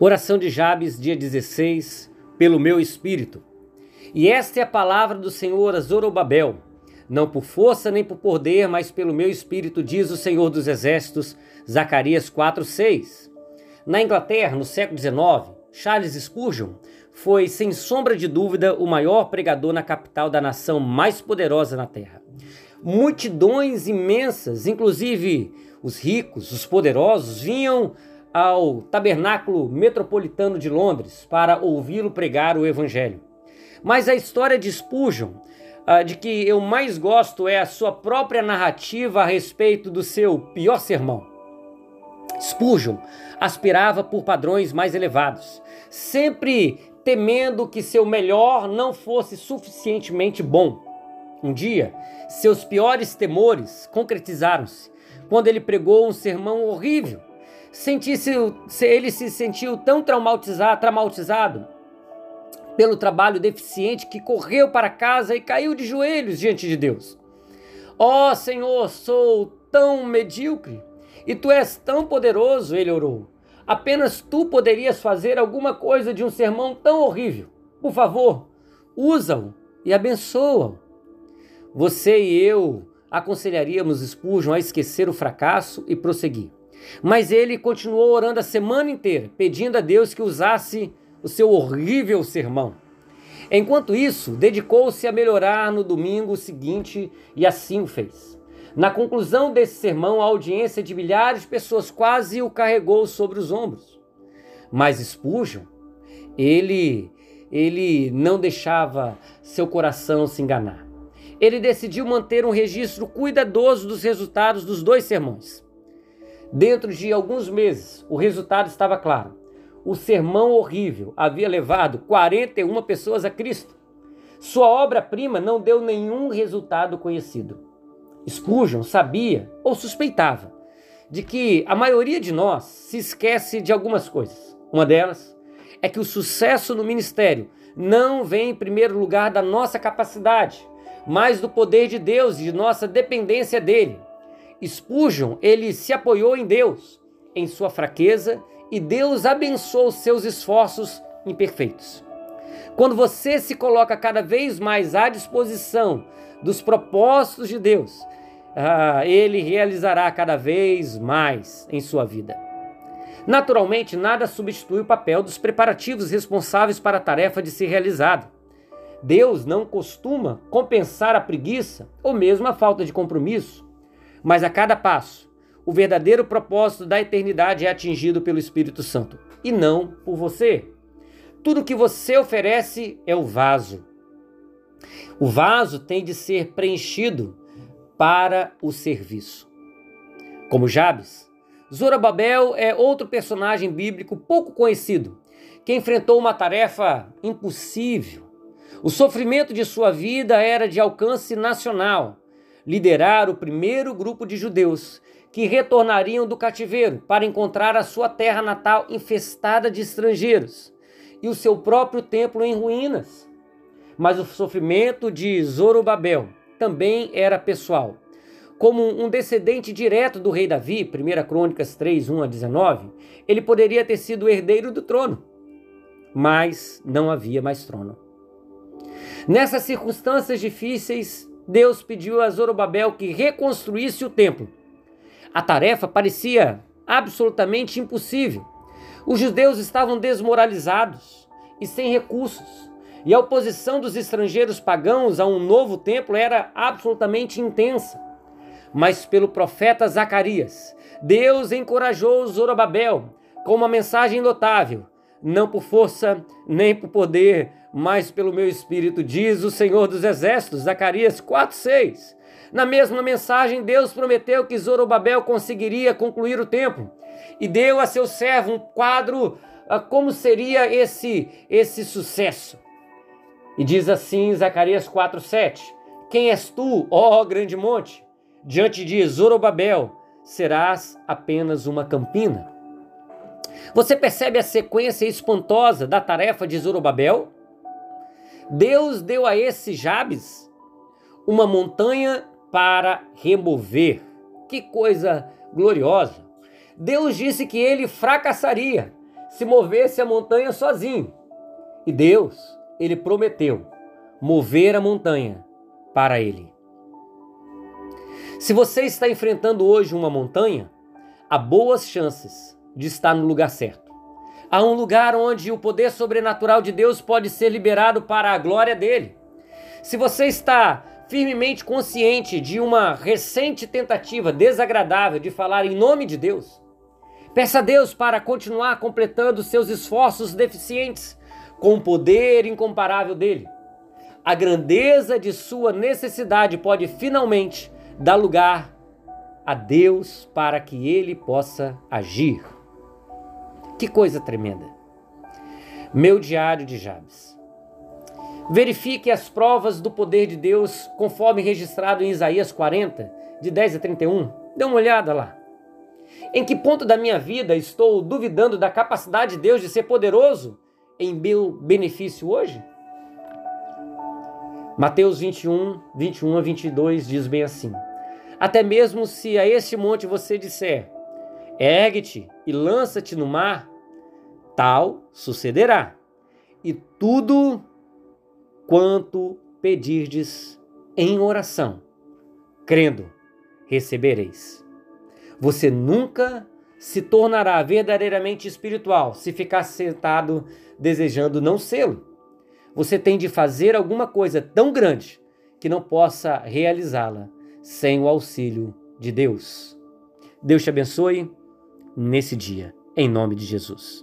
Oração de Jabes, dia 16, pelo meu espírito. E esta é a palavra do Senhor a Zorobabel, não por força nem por poder, mas pelo meu espírito, diz o Senhor dos Exércitos, Zacarias 4:6. Na Inglaterra, no século XIX, Charles Spurgeon foi, sem sombra de dúvida, o maior pregador na capital da nação mais poderosa na Terra. Multidões imensas, inclusive os ricos, os poderosos, vinham ao Tabernáculo Metropolitano de Londres para ouvi-lo pregar o Evangelho. Mas a história de Spurgeon, de que eu mais gosto, é a sua própria narrativa a respeito do seu pior sermão. Spurgeon aspirava por padrões mais elevados, sempre temendo que seu melhor não fosse suficientemente bom. Um dia, seus piores temores concretizaram-se quando ele pregou um sermão horrível sentisse, ele se sentiu tão traumatizado, traumatizado pelo trabalho deficiente que correu para casa e caiu de joelhos diante de Deus. Ó oh, Senhor, sou tão medíocre e tu és tão poderoso, ele orou. Apenas tu poderias fazer alguma coisa de um sermão tão horrível. Por favor, usa-o e abençoa-o. Você e eu aconselharíamos Spurgeon a esquecer o fracasso e prosseguir. Mas ele continuou orando a semana inteira, pedindo a Deus que usasse o seu horrível sermão. Enquanto isso, dedicou-se a melhorar no domingo seguinte e assim o fez. Na conclusão desse sermão, a audiência de milhares de pessoas quase o carregou sobre os ombros. Mas Spurgeon, ele, ele não deixava seu coração se enganar. Ele decidiu manter um registro cuidadoso dos resultados dos dois sermões. Dentro de alguns meses, o resultado estava claro. O sermão horrível havia levado 41 pessoas a Cristo. Sua obra-prima não deu nenhum resultado conhecido. Spurgeon sabia ou suspeitava de que a maioria de nós se esquece de algumas coisas. Uma delas é que o sucesso no ministério não vem em primeiro lugar da nossa capacidade, mas do poder de Deus e de nossa dependência dele. Spurgeon, ele se apoiou em Deus, em sua fraqueza, e Deus abençoou seus esforços imperfeitos. Quando você se coloca cada vez mais à disposição dos propósitos de Deus, ah, ele realizará cada vez mais em sua vida. Naturalmente, nada substitui o papel dos preparativos responsáveis para a tarefa de ser realizada. Deus não costuma compensar a preguiça ou mesmo a falta de compromisso mas a cada passo, o verdadeiro propósito da eternidade é atingido pelo Espírito Santo e não por você. Tudo que você oferece é o vaso. O vaso tem de ser preenchido para o serviço. Como Jabes, Zorobabel é outro personagem bíblico pouco conhecido, que enfrentou uma tarefa impossível. O sofrimento de sua vida era de alcance nacional liderar o primeiro grupo de judeus que retornariam do cativeiro para encontrar a sua terra natal infestada de estrangeiros e o seu próprio templo em ruínas. Mas o sofrimento de Zorobabel também era pessoal. Como um descendente direto do rei Davi, 1 Crônicas 3, 1 a 19, ele poderia ter sido herdeiro do trono, mas não havia mais trono. Nessas circunstâncias difíceis, Deus pediu a Zorobabel que reconstruísse o templo. A tarefa parecia absolutamente impossível. Os judeus estavam desmoralizados e sem recursos, e a oposição dos estrangeiros pagãos a um novo templo era absolutamente intensa. Mas pelo profeta Zacarias, Deus encorajou Zorobabel com uma mensagem notável: não por força nem por poder, mas pelo meu espírito, diz o Senhor dos Exércitos, Zacarias 4:6. Na mesma mensagem, Deus prometeu que Zorobabel conseguiria concluir o templo e deu a seu servo um quadro a como seria esse esse sucesso. E diz assim Zacarias 4:7: Quem és tu, ó grande monte? Diante de Zorobabel serás apenas uma campina. Você percebe a sequência espantosa da tarefa de Zorobabel? Deus deu a esse Jabes uma montanha para remover. Que coisa gloriosa! Deus disse que ele fracassaria se movesse a montanha sozinho. E Deus, ele prometeu mover a montanha para ele. Se você está enfrentando hoje uma montanha, há boas chances de estar no lugar certo. Há um lugar onde o poder sobrenatural de Deus pode ser liberado para a glória dele. Se você está firmemente consciente de uma recente tentativa desagradável de falar em nome de Deus, peça a Deus para continuar completando seus esforços deficientes com o poder incomparável dele. A grandeza de sua necessidade pode finalmente dar lugar a Deus para que ele possa agir. Que coisa tremenda! Meu diário de Jabes. Verifique as provas do poder de Deus conforme registrado em Isaías 40, de 10 a 31. Dê uma olhada lá. Em que ponto da minha vida estou duvidando da capacidade de Deus de ser poderoso em meu benefício hoje? Mateus 21, 21 a 22 diz bem assim: Até mesmo se a este monte você disser, ergue-te e lança-te no mar, tal sucederá. E tudo quanto pedirdes em oração, crendo, recebereis. Você nunca se tornará verdadeiramente espiritual se ficar sentado desejando não sê-lo. Você tem de fazer alguma coisa tão grande que não possa realizá-la sem o auxílio de Deus. Deus te abençoe nesse dia, em nome de Jesus.